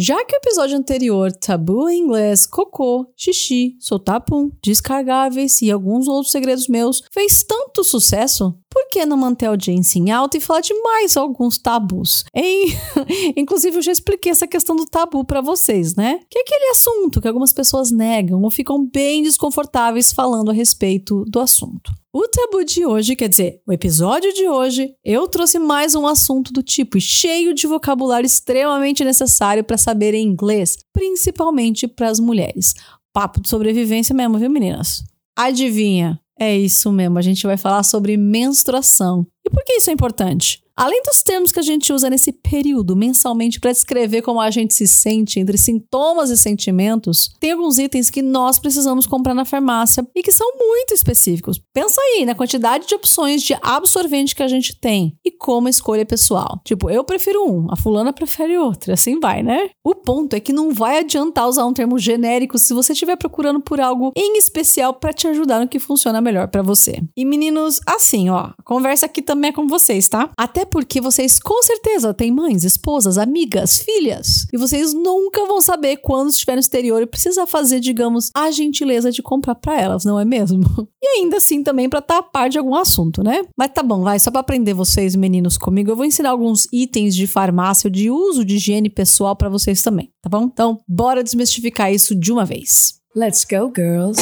Já que o episódio anterior, tabu em inglês, cocô, xixi, soltar pum, descargáveis e alguns outros segredos meus, fez tanto sucesso, por que não manter a audiência em alta e falar de mais alguns tabus? Hein? Inclusive, eu já expliquei essa questão do tabu para vocês, né? Que é aquele assunto que algumas pessoas negam ou ficam bem desconfortáveis falando a respeito do assunto. O tabu de hoje, quer dizer, o episódio de hoje, eu trouxe mais um assunto do tipo e cheio de vocabulário extremamente necessário para saber inglês, principalmente para as mulheres. Papo de sobrevivência mesmo, viu, meninas? Adivinha? É isso mesmo, a gente vai falar sobre menstruação. E por que isso é importante? Além dos termos que a gente usa nesse período mensalmente para descrever como a gente se sente entre sintomas e sentimentos, tem alguns itens que nós precisamos comprar na farmácia e que são muito específicos. Pensa aí na quantidade de opções de absorvente que a gente tem e como a escolha é pessoal. Tipo, eu prefiro um, a fulana prefere outro, assim vai, né? O ponto é que não vai adiantar usar um termo genérico se você estiver procurando por algo em especial para te ajudar no que funciona melhor para você. E meninos, assim, ó, conversa aqui também é com vocês, tá? Até porque vocês com certeza têm mães, esposas, amigas, filhas. E vocês nunca vão saber quando estiver no exterior e precisar fazer, digamos, a gentileza de comprar para elas, não é mesmo? E ainda assim também para estar a par de algum assunto, né? Mas tá bom, vai, só para aprender vocês, meninos, comigo, eu vou ensinar alguns itens de farmácia, de uso de higiene pessoal para vocês também, tá bom? Então, bora desmistificar isso de uma vez. Let's go, girls!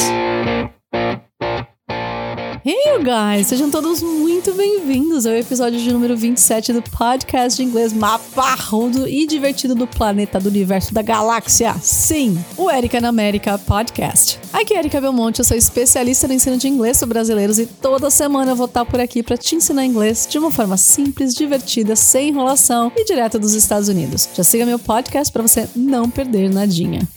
Hey, you guys! Sejam todos muito bem-vindos ao episódio de número 27 do podcast de inglês maparrudo e divertido do planeta, do universo, da galáxia. Sim, o Erika na América Podcast. Aqui é Erika Belmonte, eu sou especialista no ensino de inglês para brasileiros e toda semana eu vou estar por aqui para te ensinar inglês de uma forma simples, divertida, sem enrolação e direto dos Estados Unidos. Já siga meu podcast para você não perder nadinha.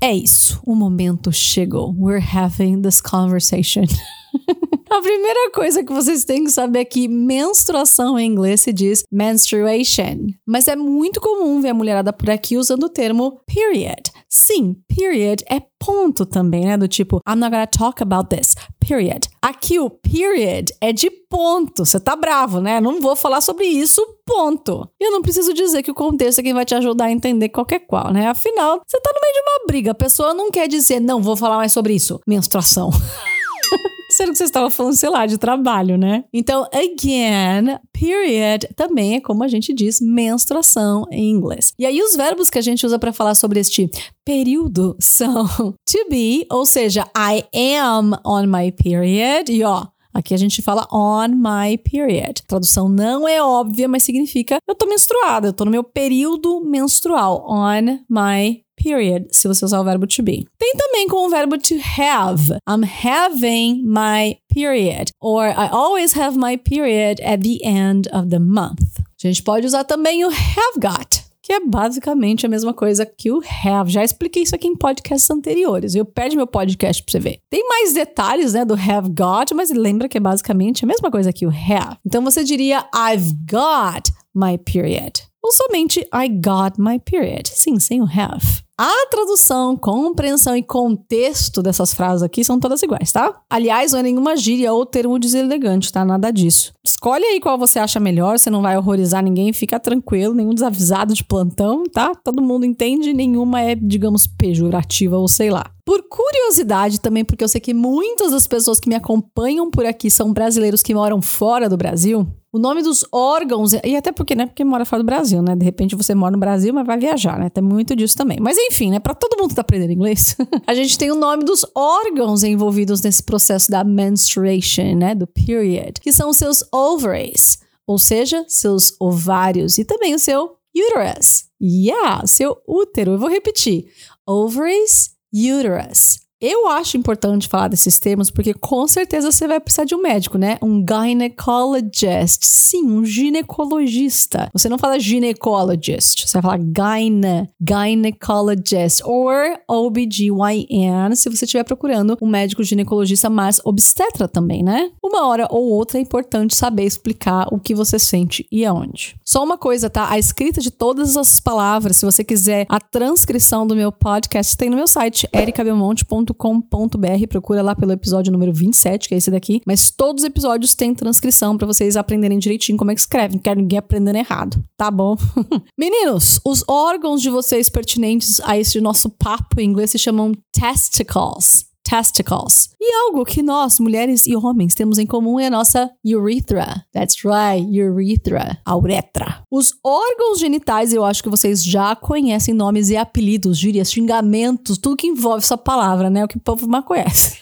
É isso, o momento chegou. We're having this conversation. A primeira coisa que vocês têm que saber é que menstruação em inglês se diz menstruation. Mas é muito comum ver a mulherada por aqui usando o termo period. Sim, period é ponto também, né? Do tipo, I'm not gonna talk about this, period. Aqui o period é de ponto. Você tá bravo, né? Não vou falar sobre isso, ponto. Eu não preciso dizer que o contexto é quem vai te ajudar a entender qualquer qual, né? Afinal, você tá no meio de uma briga. A pessoa não quer dizer, não, vou falar mais sobre isso. Menstruação. Sendo que você estava falando, sei lá, de trabalho, né? Então, again, period também é como a gente diz menstruação em inglês. E aí, os verbos que a gente usa para falar sobre este período são to be, ou seja, I am on my period, e ó. Aqui a gente fala on my period. A tradução não é óbvia, mas significa eu tô menstruada, eu tô no meu período menstrual. On my period, se você usar o verbo to be. Tem também com o verbo to have. I'm having my period. Or I always have my period at the end of the month. A gente pode usar também o have got que é basicamente a mesma coisa que o have. Já expliquei isso aqui em podcasts anteriores. Eu perde meu podcast pra você ver. Tem mais detalhes, né, do have got, mas lembra que é basicamente a mesma coisa que o have. Então você diria I've got my period. Ou somente I got my period. Sim, sem o have. A tradução, compreensão e contexto dessas frases aqui são todas iguais, tá? Aliás, não é nenhuma gíria ou termo deselegante, tá? Nada disso. Escolhe aí qual você acha melhor, você não vai horrorizar ninguém, fica tranquilo, nenhum desavisado de plantão, tá? Todo mundo entende, nenhuma é, digamos, pejorativa ou sei lá. Por curiosidade também, porque eu sei que muitas das pessoas que me acompanham por aqui são brasileiros que moram fora do Brasil, o nome dos órgãos, e até porque, né? Porque mora fora do Brasil, né? De repente você mora no Brasil, mas vai viajar, né? Tem muito disso também. Mas enfim, né? Para todo mundo que tá aprendendo inglês, a gente tem o nome dos órgãos envolvidos nesse processo da menstruation, né? Do period, que são os seus ovaries, ou seja, seus ovários, e também o seu uterus. Yeah, seu útero. Eu vou repetir: ovaries, uterus. Eu acho importante falar desses termos porque com certeza você vai precisar de um médico, né? Um gynecologist. Sim, um ginecologista. Você não fala gynecologist, você vai falar gyne, gynecologist or OBGYN se você estiver procurando um médico ginecologista, mas obstetra também, né? Uma hora ou outra é importante saber explicar o que você sente e aonde. Só uma coisa, tá? A escrita de todas as palavras, se você quiser a transcrição do meu podcast, tem no meu site ericabelmonte.com peppermint.com.br, procura lá pelo episódio número 27, que é esse daqui, mas todos os episódios têm transcrição para vocês aprenderem direitinho como é que escreve, não quero ninguém aprendendo errado, tá bom? Meninos, os órgãos de vocês pertinentes a esse nosso papo em inglês se chamam testicles testicles. E algo que nós, mulheres e homens, temos em comum é a nossa urethra. That's right, urethra, a uretra. Os órgãos genitais, eu acho que vocês já conhecem nomes e apelidos, gírias, xingamentos, tudo que envolve essa palavra, né? O que o povo mais conhece.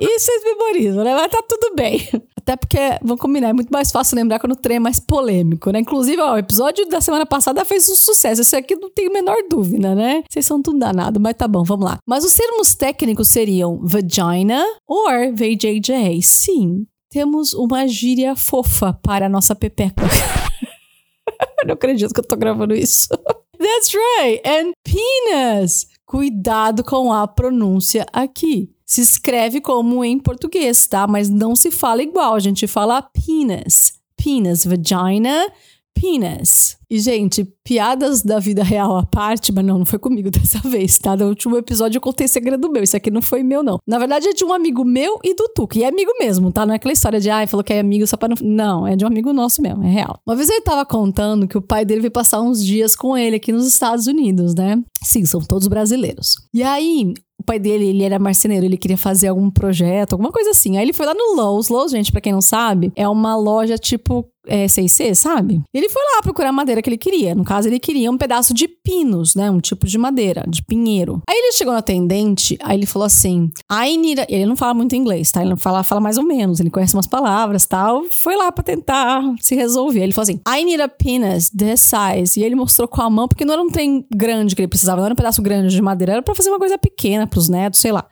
E vocês memorizam, né? Mas tá tudo bem. Até porque, vamos combinar, é muito mais fácil lembrar quando o trem é mais polêmico, né? Inclusive, ó, o episódio da semana passada fez um sucesso. Esse aqui não tem a menor dúvida, né? Vocês são tudo danado, mas tá bom, vamos lá. Mas os termos técnicos seriam vagina ou VJJ. Sim, temos uma gíria fofa para a nossa pepeca. não acredito que eu tô gravando isso. That's right. And penis. Cuidado com a pronúncia aqui se escreve como em português, tá? Mas não se fala igual, a gente fala penis. Penis, vagina, penis. E, gente, piadas da vida real à parte, mas não, não foi comigo dessa vez, tá? No último episódio eu contei segredo meu, isso aqui não foi meu, não. Na verdade é de um amigo meu e do Tuca, e é amigo mesmo, tá? Não é aquela história de, ai, falou que é amigo só pra não... Não, é de um amigo nosso mesmo, é real. Uma vez ele tava contando que o pai dele veio passar uns dias com ele aqui nos Estados Unidos, né? Sim, são todos brasileiros. E aí, pai dele, ele era marceneiro, ele queria fazer algum projeto, alguma coisa assim. Aí ele foi lá no Lowe's. Lowe's, gente, pra quem não sabe, é uma loja tipo é, 6C, sabe? Ele foi lá procurar a madeira que ele queria. No caso, ele queria um pedaço de pinos, né? Um tipo de madeira, de pinheiro. Aí ele chegou no atendente, aí ele falou assim: I need a... Ele não fala muito inglês, tá? Ele não fala, fala mais ou menos, ele conhece umas palavras tal. Foi lá pra tentar se resolver. Ele falou assim: I need a penis this size. E ele mostrou com a mão, porque não era um trem grande que ele precisava, não era um pedaço grande de madeira, era pra fazer uma coisa pequena pros netos, sei lá.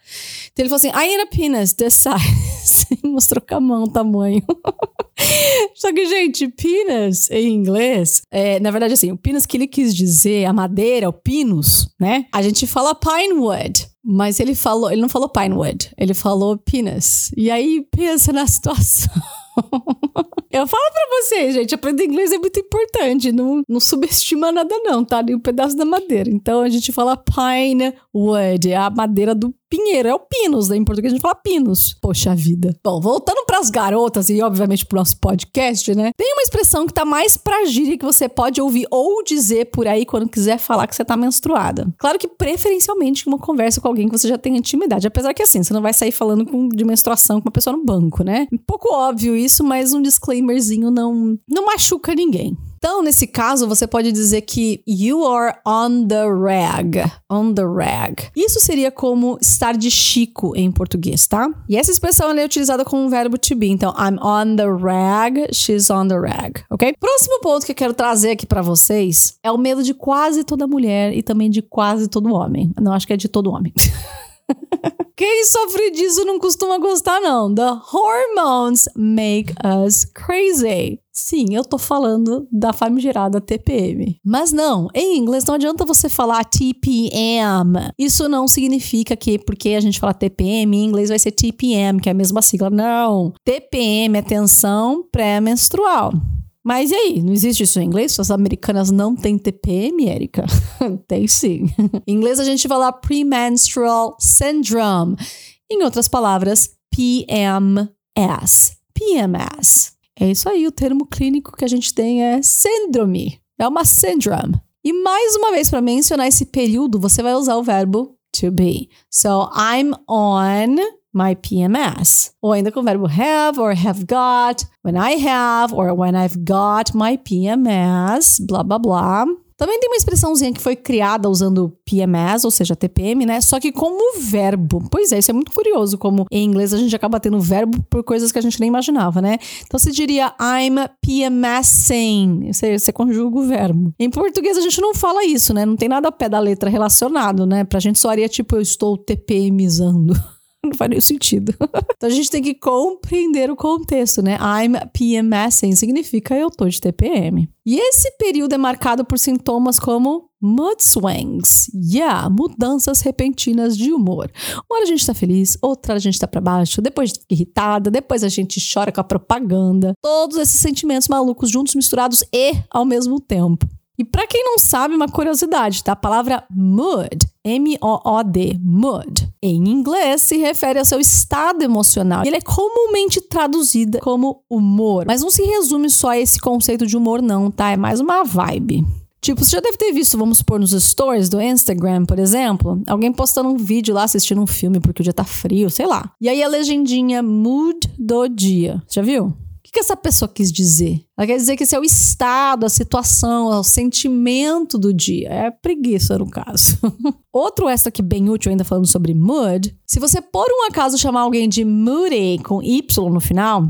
Então ele falou assim: I need a penis this size. mostrou com a mão o tamanho. Só que, gente, penis em inglês, é, na verdade, assim, o penis que ele quis dizer, a madeira, o pinus, né? A gente fala pinewood. Mas ele falou, ele não falou pinewood, ele falou penis. E aí pensa na situação. Eu falo pra vocês, gente, aprender inglês é muito importante. Não, não subestima nada, não, tá? Nem um pedaço da madeira. Então a gente fala pine wood, é a madeira do pinheiro, é o pinus, né? Em português a gente fala pinos. Poxa vida. Bom, voltando pras garotas e obviamente pro nosso podcast, né? Tem uma expressão que tá mais pra gíria que você pode ouvir ou dizer por aí quando quiser falar que você tá menstruada. Claro que preferencialmente uma conversa com alguém que você já tem intimidade. Apesar que assim, você não vai sair falando com, de menstruação com uma pessoa no banco, né? Um pouco óbvio isso, mas um disclaimerzinho não, não machuca ninguém. Então, nesse caso, você pode dizer que you are on the rag. On the rag. Isso seria como estar de chico em português, tá? E essa expressão é utilizada com o verbo to be. Então, I'm on the rag, she's on the rag, ok? Próximo ponto que eu quero trazer aqui para vocês é o medo de quase toda mulher e também de quase todo homem. Não, acho que é de todo homem. Quem sofre disso não costuma gostar, não. The hormones make us crazy. Sim, eu tô falando da famigerada TPM. Mas não, em inglês não adianta você falar TPM. Isso não significa que porque a gente fala TPM, em inglês vai ser TPM, que é a mesma sigla. Não. TPM é tensão pré-menstrual. Mas e aí? Não existe isso em inglês? As americanas não têm TPM, Erika? Tem sim. em inglês a gente fala premenstrual syndrome. Em outras palavras, PMS. PMS. É isso aí, o termo clínico que a gente tem é síndrome. É uma syndrome. E mais uma vez, para mencionar esse período, você vai usar o verbo to be. So, I'm on my PMS. Ou ainda com o verbo have or have got, when I have or when I've got my PMS, blá blá blá. Também tem uma expressãozinha que foi criada usando PMS, ou seja, TPM, né? Só que como verbo. Pois é, isso é muito curioso, como em inglês a gente acaba tendo verbo por coisas que a gente nem imaginava, né? Então você diria I'm PMSing. Você, você conjuga o verbo. Em português a gente não fala isso, né? Não tem nada a pé da letra relacionado, né? Pra gente soaria tipo eu estou TPMizando. não faz nenhum sentido. então a gente tem que compreender o contexto, né? I'm PMSing significa eu tô de TPM. E esse período é marcado por sintomas como mood swings. Yeah, mudanças repentinas de humor. Uma hora a gente tá feliz, outra a gente tá para baixo, depois irritada, depois a gente chora com a propaganda. Todos esses sentimentos malucos juntos, misturados e ao mesmo tempo. E para quem não sabe, uma curiosidade, tá? A palavra mood, M-O-O-D, mood, em inglês se refere ao seu estado emocional. Ele é comumente traduzido como humor, mas não se resume só a esse conceito de humor não, tá? É mais uma vibe. Tipo, você já deve ter visto, vamos supor, nos stories do Instagram, por exemplo, alguém postando um vídeo lá assistindo um filme porque o dia tá frio, sei lá. E aí a legendinha mood do dia. Já viu? Que, essa pessoa quis dizer? Ela quer dizer que esse é o estado, a situação, o sentimento do dia. É preguiça, no caso. Outro extra aqui bem útil, ainda falando sobre mood. Se você por um acaso chamar alguém de moody com Y no final,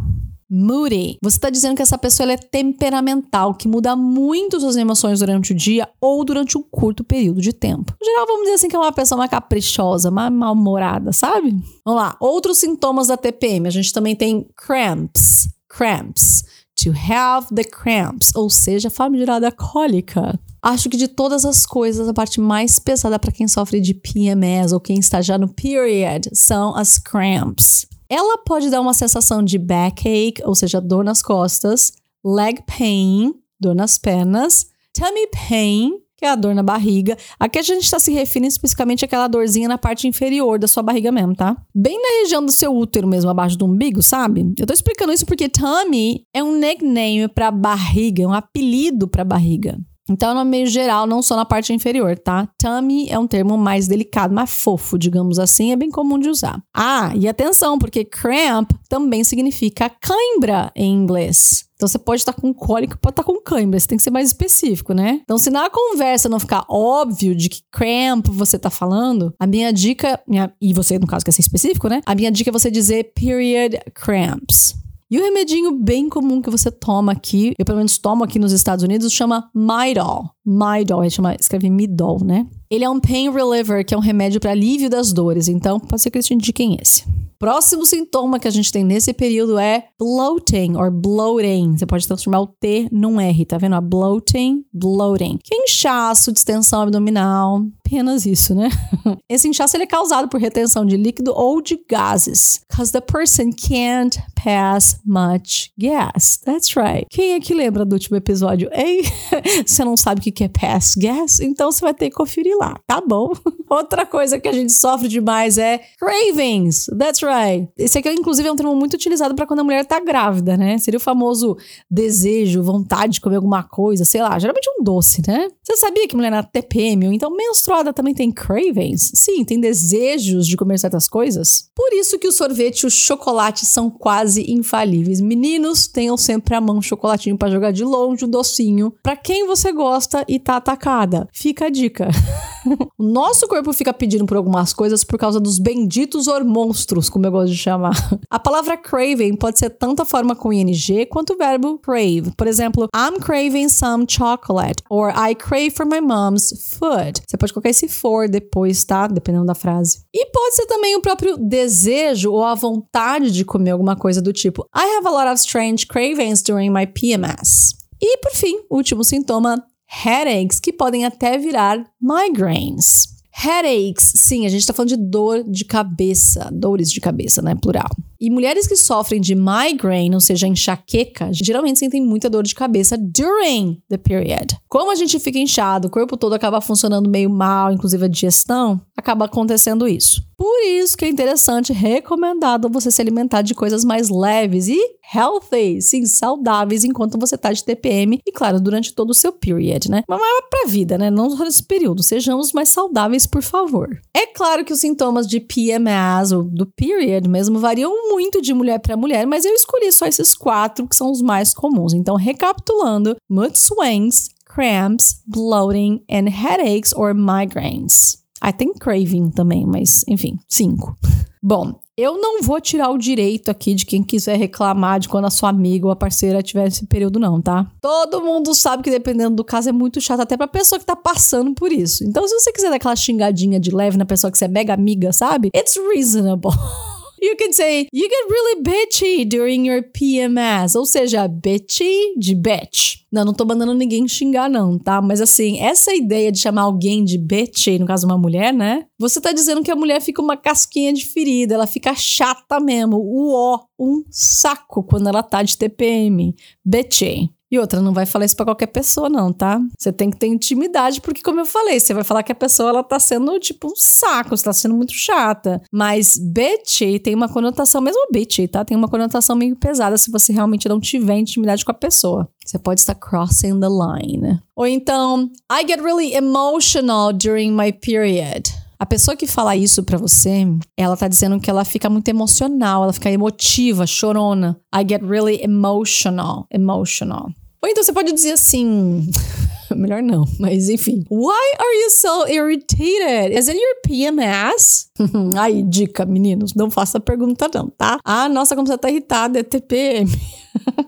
moody. Você está dizendo que essa pessoa é temperamental, que muda muito suas emoções durante o dia ou durante um curto período de tempo. No geral, vamos dizer assim que é uma pessoa mais caprichosa, mais mal-humorada, sabe? Vamos lá. Outros sintomas da TPM. A gente também tem cramps. Cramps. To have the cramps, ou seja, famigerada cólica. Acho que de todas as coisas, a parte mais pesada para quem sofre de PMS ou quem está já no period são as cramps. Ela pode dar uma sensação de backache, ou seja, dor nas costas, leg pain, dor nas pernas, tummy pain, que é a dor na barriga. Aqui a gente está se referindo especificamente àquela dorzinha na parte inferior da sua barriga mesmo, tá? Bem na região do seu útero mesmo, abaixo do umbigo, sabe? Eu tô explicando isso porque tummy é um nickname para barriga, é um apelido para barriga. Então, no meio geral, não só na parte inferior, tá? Tummy é um termo mais delicado, mais fofo, digamos assim, é bem comum de usar. Ah, e atenção, porque cramp também significa cãibra em inglês. Então você pode estar com cólica, pode estar com cãibra, você tem que ser mais específico, né? Então, se na conversa não ficar óbvio de que cramp você tá falando, a minha dica, minha, e você, no caso, quer ser específico, né? A minha dica é você dizer period cramps. E o remedinho bem comum que você toma aqui, eu pelo menos tomo aqui nos Estados Unidos, chama Midol. Midol, chama, escreve Midol, né? Ele é um pain reliever, que é um remédio para alívio das dores. Então, pode ser que eles te indiquem esse. Próximo sintoma que a gente tem nesse período é bloating or bloating. Você pode transformar o T num R, tá vendo? A bloating, bloating. Que é inchaço, distensão abdominal, apenas isso, né? Esse inchaço ele é causado por retenção de líquido ou de gases. Because the person can't pass much gas. That's right. Quem é que lembra do último episódio? Ei, você não sabe o que é pass gas? Então você vai ter que conferir lá, tá bom? Outra coisa que a gente sofre demais é cravings. That's right. Esse aqui, inclusive, é um termo muito utilizado para quando a mulher tá grávida, né? Seria o famoso desejo, vontade de comer alguma coisa, sei lá, geralmente um doce, né? Você sabia que mulher na TPM ou então menstruada também tem cravings? Sim, tem desejos de comer certas coisas. Por isso que o sorvete e o chocolate são quase infalíveis. Meninos, tenham sempre a mão um chocolatinho para jogar de longe, um docinho. Para quem você gosta e tá atacada. Fica a dica. o nosso corpo fica pedindo por algumas coisas por causa dos benditos hormonstros, como eu gosto de chamar. A palavra craving pode ser tanto a forma com ing quanto o verbo crave. Por exemplo, I'm craving some chocolate or I crave for my mom's food. Você pode colocar esse for depois, tá? Dependendo da frase. E pode ser também o próprio desejo ou a vontade de comer alguma coisa do tipo I have a lot of strange cravings during my PMS. E por fim, último sintoma, headaches, que podem até virar migraines. Headaches, sim, a gente tá falando de dor de cabeça, dores de cabeça, né? Plural. E mulheres que sofrem de migraine, ou seja, enxaqueca, geralmente sentem muita dor de cabeça during the period. Como a gente fica inchado, o corpo todo acaba funcionando meio mal, inclusive a digestão, acaba acontecendo isso. Por isso que é interessante, recomendado você se alimentar de coisas mais leves e healthy, sim, saudáveis enquanto você tá de TPM e claro, durante todo o seu period, né? Mas é pra vida, né? Não só nesse período, sejamos mais saudáveis, por favor. É claro que os sintomas de PMS ou do period mesmo variam muito de mulher para mulher, mas eu escolhi só esses quatro que são os mais comuns. Então, recapitulando, mood swings, cramps, bloating and headaches or migraines. Ah, tem craving também, mas enfim, cinco. Bom, eu não vou tirar o direito aqui de quem quiser reclamar de quando a sua amiga ou a parceira tiver esse período, não, tá? Todo mundo sabe que dependendo do caso é muito chato, até pra pessoa que tá passando por isso. Então, se você quiser dar aquela xingadinha de leve na pessoa que você é mega amiga, sabe? It's reasonable. You can say, you get really bitchy during your PMS. Ou seja, bitchy de bitch. Não, não tô mandando ninguém xingar, não, tá? Mas assim, essa ideia de chamar alguém de bitchy, no caso uma mulher, né? Você tá dizendo que a mulher fica uma casquinha de ferida, ela fica chata mesmo. O ó, um saco quando ela tá de TPM. Bitchy. E outra, não vai falar isso pra qualquer pessoa, não, tá? Você tem que ter intimidade, porque, como eu falei, você vai falar que a pessoa ela tá sendo tipo um saco, você tá sendo muito chata. Mas bitchy tem uma conotação, mesmo bitchy, tá? Tem uma conotação meio pesada se você realmente não tiver intimidade com a pessoa. Você pode estar crossing the line. Ou então, I get really emotional during my period. A pessoa que fala isso para você, ela tá dizendo que ela fica muito emocional, ela fica emotiva, chorona. I get really emotional, emotional. Ou então você pode dizer assim, melhor não, mas enfim. Why are you so irritated? Is it your PMS? Aí, dica, meninos, não faça pergunta não, tá? Ah, nossa, como você tá irritada, é TPM.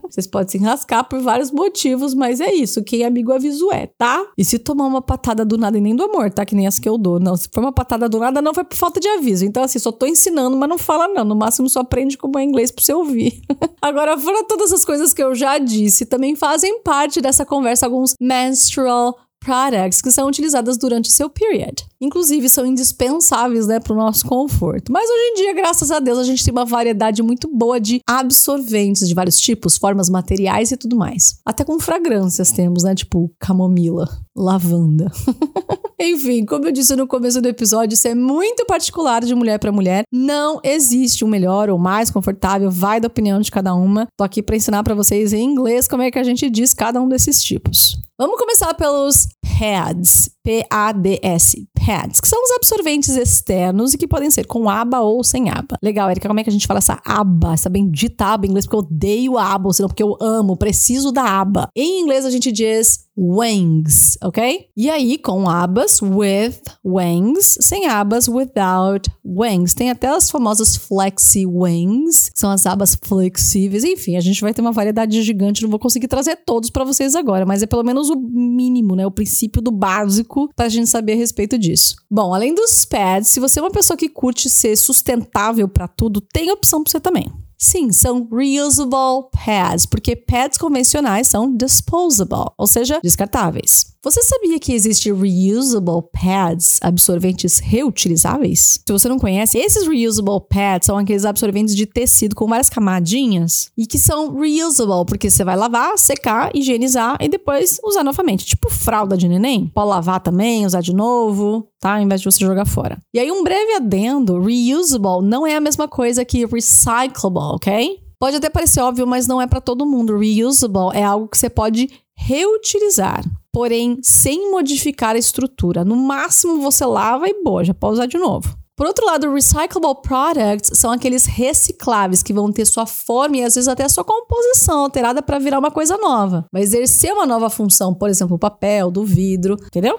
Vocês podem se enrascar por vários motivos, mas é isso. Quem é amigo aviso é, tá? E se tomar uma patada do nada e nem do amor, tá? Que nem as que eu dou. Não, se for uma patada do nada, não foi por falta de aviso. Então, assim, só tô ensinando, mas não fala não. No máximo, só aprende como é inglês pra você ouvir. Agora, fora todas as coisas que eu já disse, também fazem parte dessa conversa alguns menstrual products que são utilizadas durante seu period. Inclusive, são indispensáveis né, para o nosso conforto. Mas hoje em dia, graças a Deus, a gente tem uma variedade muito boa de absorventes de vários tipos, formas, materiais e tudo mais. Até com fragrâncias temos, né? Tipo camomila, lavanda. Enfim, como eu disse no começo do episódio, isso é muito particular de mulher para mulher. Não existe um melhor ou mais confortável, vai da opinião de cada uma. Tô aqui para ensinar para vocês em inglês como é que a gente diz cada um desses tipos. Vamos começar pelos pads, P-A-D-S, pads, que são os absorventes externos e que podem ser com aba ou sem aba. Legal, Erika, como é que a gente fala essa aba, essa bendita aba em inglês? Porque eu odeio aba, ou senão porque eu amo, preciso da aba. Em inglês a gente diz wings, ok? E aí, com abas, with wings, sem abas, without wings. Tem até as famosas flexi wings, que são as abas flexíveis. Enfim, a gente vai ter uma variedade gigante, não vou conseguir trazer todos para vocês agora, mas é pelo menos o mínimo, né? O princípio do básico pra gente saber a respeito disso. Bom, além dos pads, se você é uma pessoa que curte ser sustentável para tudo, tem opção pra você também. Sim, são reusable pads, porque pads convencionais são disposable, ou seja, descartáveis. Você sabia que existe reusable pads, absorventes reutilizáveis? Se você não conhece, esses reusable pads são aqueles absorventes de tecido com várias camadinhas e que são reusable, porque você vai lavar, secar, higienizar e depois usar novamente. Tipo fralda de neném. Pode lavar também, usar de novo, tá? Ao invés de você jogar fora. E aí, um breve adendo: reusable não é a mesma coisa que recyclable, ok? Pode até parecer óbvio, mas não é para todo mundo. Reusable é algo que você pode reutilizar porém sem modificar a estrutura. No máximo você lava e boa, já pode usar de novo. Por outro lado, recyclable products são aqueles recicláveis que vão ter sua forma e às vezes até sua composição alterada para virar uma coisa nova. Vai exercer uma nova função, por exemplo, o papel, do vidro, entendeu?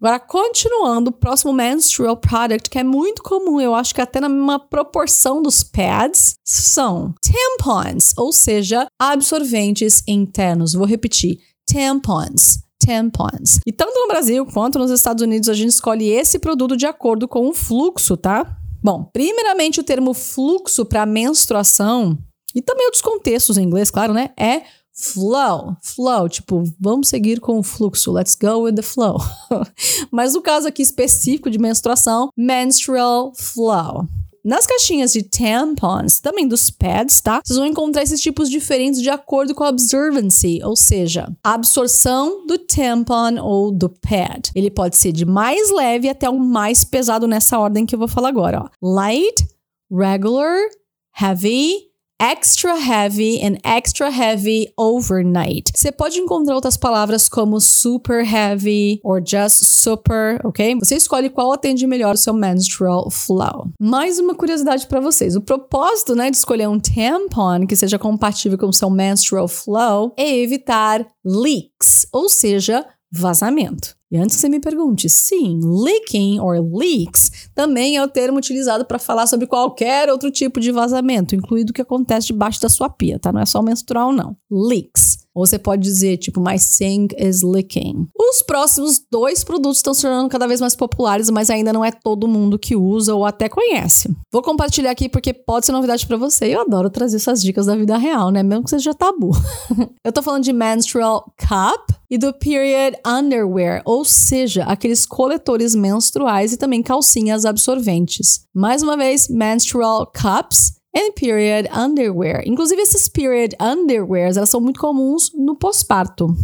Agora, continuando, o próximo menstrual product, que é muito comum, eu acho que até na mesma proporção dos pads, são tampons, ou seja, absorventes internos. Vou repetir: tampons tampons. E tanto no Brasil quanto nos Estados Unidos a gente escolhe esse produto de acordo com o fluxo, tá? Bom, primeiramente o termo fluxo para menstruação e também outros contextos em inglês, claro, né? É flow. Flow, tipo, vamos seguir com o fluxo. Let's go with the flow. Mas no caso aqui específico de menstruação, menstrual flow. Nas caixinhas de tampons, também dos pads, tá? Vocês vão encontrar esses tipos diferentes de acordo com a observancy, ou seja, a absorção do tampon ou do pad. Ele pode ser de mais leve até o mais pesado nessa ordem que eu vou falar agora, ó. Light, regular, heavy, extra heavy and extra heavy overnight. Você pode encontrar outras palavras como super heavy or just super, ok? Você escolhe qual atende melhor o seu menstrual flow. Mais uma curiosidade para vocês: o propósito, né, de escolher um tampon que seja compatível com o seu menstrual flow é evitar leaks, ou seja, vazamento. E antes que você me pergunte, sim, leaking or leaks também é o termo utilizado para falar sobre qualquer outro tipo de vazamento, incluído o que acontece debaixo da sua pia, tá? Não é só menstrual, não. Leaks. Ou você pode dizer, tipo, my sink is leaking. Os próximos dois produtos estão se tornando cada vez mais populares, mas ainda não é todo mundo que usa ou até conhece. Vou compartilhar aqui porque pode ser novidade para você. Eu adoro trazer essas dicas da vida real, né? Mesmo que seja tabu. Eu tô falando de menstrual cup e do period underwear, ou seja, aqueles coletores menstruais e também calcinhas absorventes. Mais uma vez, menstrual cups and period underwear. Inclusive, esses period underwears, elas são muito comuns no pós-parto.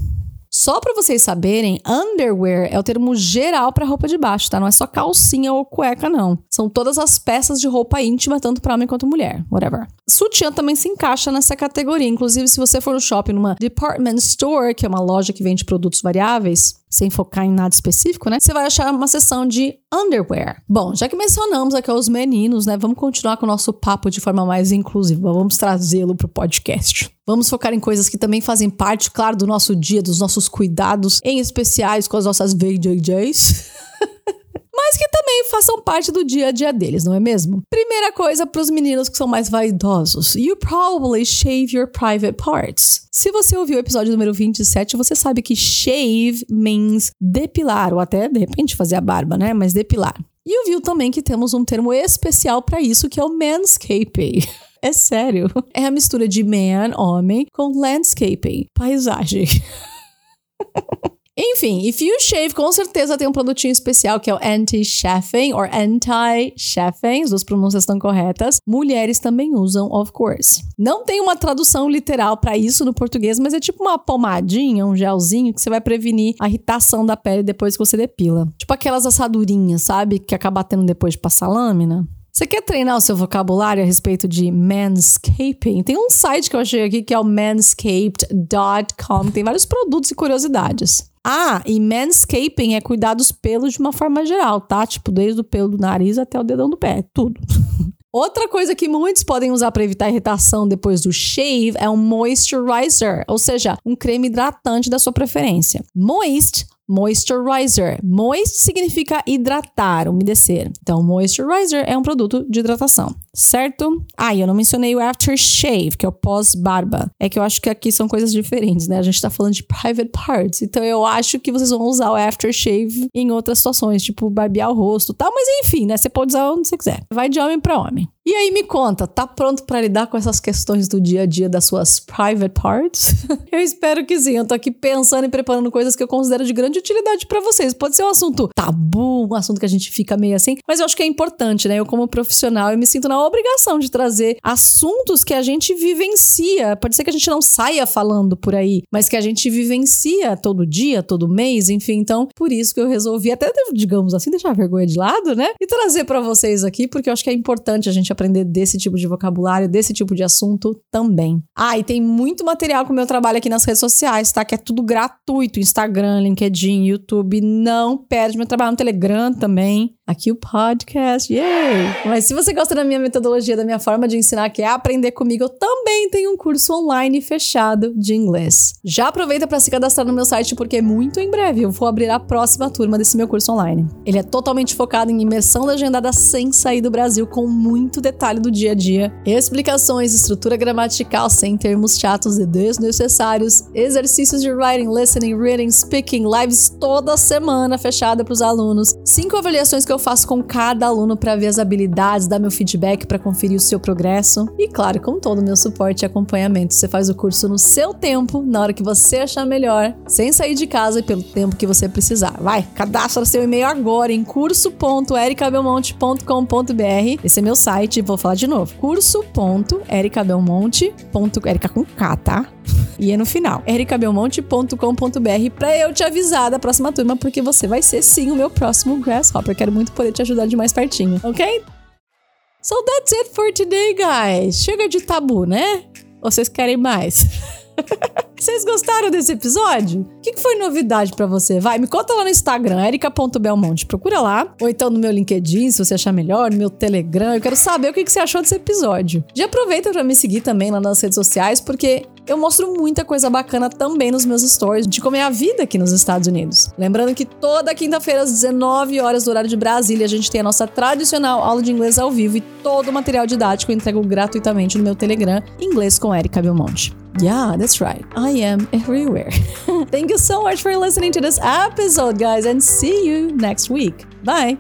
Só para vocês saberem, underwear é o termo geral para roupa de baixo, tá? Não é só calcinha ou cueca, não. São todas as peças de roupa íntima, tanto para homem quanto mulher, whatever. Sutiã também se encaixa nessa categoria. Inclusive, se você for no shopping, numa department store, que é uma loja que vende produtos variáveis, sem focar em nada específico, né? Você vai achar uma seção de underwear. Bom, já que mencionamos aqui os meninos, né? Vamos continuar com o nosso papo de forma mais inclusiva. Vamos trazê-lo pro podcast. Vamos focar em coisas que também fazem parte, claro, do nosso dia, dos nossos cuidados, em especiais com as nossas VJJs. mas que também façam parte do dia a dia deles, não é mesmo? Primeira coisa para os meninos que são mais vaidosos: you probably shave your private parts. Se você ouviu o episódio número 27, você sabe que shave means depilar, ou até de repente fazer a barba, né? Mas depilar. E ouviu também que temos um termo especial para isso que é o manscaping. É sério. É a mistura de man, homem, com landscaping, paisagem. Enfim, If You Shave com certeza tem um produtinho especial que é o Anti-Chafing ou Anti-Chafing, as duas pronúncias estão corretas. Mulheres também usam, of course. Não tem uma tradução literal para isso no português, mas é tipo uma pomadinha, um gelzinho que você vai prevenir a irritação da pele depois que você depila. Tipo aquelas assadurinhas, sabe? Que acaba tendo depois de passar lâmina. Você quer treinar o seu vocabulário a respeito de manscaping? Tem um site que eu achei aqui que é o manscaped.com. Tem vários produtos e curiosidades. Ah, e manscaping é cuidar dos pelos de uma forma geral, tá? Tipo, desde o pelo do nariz até o dedão do pé, tudo. Outra coisa que muitos podem usar para evitar irritação depois do shave é um moisturizer, ou seja, um creme hidratante da sua preferência. Moist moisturizer. Moist significa hidratar, umedecer. Então, moisturizer é um produto de hidratação, certo? Ah, e eu não mencionei o aftershave, que é o pós-barba. É que eu acho que aqui são coisas diferentes, né? A gente tá falando de private parts. Então, eu acho que vocês vão usar o aftershave em outras situações, tipo barbear o rosto e tal. Mas enfim, né? Você pode usar onde você quiser. Vai de homem para homem. E aí me conta, tá pronto para lidar com essas questões do dia a dia das suas private parts? eu espero que sim. Eu tô aqui pensando e preparando coisas que eu considero de grande utilidade para vocês. Pode ser um assunto tabu, um assunto que a gente fica meio assim, mas eu acho que é importante, né? Eu como profissional, eu me sinto na obrigação de trazer assuntos que a gente vivencia. Pode ser que a gente não saia falando por aí, mas que a gente vivencia todo dia, todo mês, enfim. Então, por isso que eu resolvi até, digamos assim, deixar a vergonha de lado, né? E trazer para vocês aqui, porque eu acho que é importante a gente aprender desse tipo de vocabulário, desse tipo de assunto também. Ah, e tem muito material com o meu trabalho aqui nas redes sociais, tá? Que é tudo gratuito: Instagram, LinkedIn, YouTube. Não perde meu trabalho no Telegram também aqui o podcast. Yay! Mas se você gosta da minha metodologia, da minha forma de ensinar, que é aprender comigo, eu também tenho um curso online fechado de inglês. Já aproveita para se cadastrar no meu site porque muito em breve eu vou abrir a próxima turma desse meu curso online. Ele é totalmente focado em imersão legendada sem sair do Brasil, com muito detalhe do dia a dia, explicações, estrutura gramatical sem termos chatos e desnecessários, exercícios de writing, listening, reading, speaking, lives toda semana fechada para os alunos, cinco avaliações que eu eu faço com cada aluno para ver as habilidades, dar meu feedback para conferir o seu progresso. E claro, com todo o meu suporte e acompanhamento, você faz o curso no seu tempo, na hora que você achar melhor, sem sair de casa e pelo tempo que você precisar. Vai, cadastra seu e-mail agora em curso.ericabelmonte.com.br. Esse é meu site, vou falar de novo. curso.ericabelmonte.com. Erica com K, tá? E é no final, ericabelmonte.com.br para eu te avisar da próxima turma, porque você vai ser sim o meu próximo Grasshopper. Quero muito poder te ajudar de mais pertinho, ok? So that's it for today, guys. Chega de tabu, né? Vocês querem mais? Vocês gostaram desse episódio? O que, foi novidade para você? Vai, me conta lá no Instagram, erica.belmonte. Procura lá. Ou então no meu LinkedIn, se você achar melhor, no meu Telegram. Eu quero saber o que, que você achou desse episódio. Já aproveita para me seguir também lá nas redes sociais, porque eu mostro muita coisa bacana também nos meus stories de como é a vida aqui nos Estados Unidos. Lembrando que toda quinta-feira, às 19 horas do horário de Brasília, a gente tem a nossa tradicional aula de inglês ao vivo e todo o material didático eu entrego gratuitamente no meu Telegram, Inglês com Erika Belmonte. Yeah, that's right. I am everywhere. Thank you so much for listening to this episode, guys, and see you next week. Bye.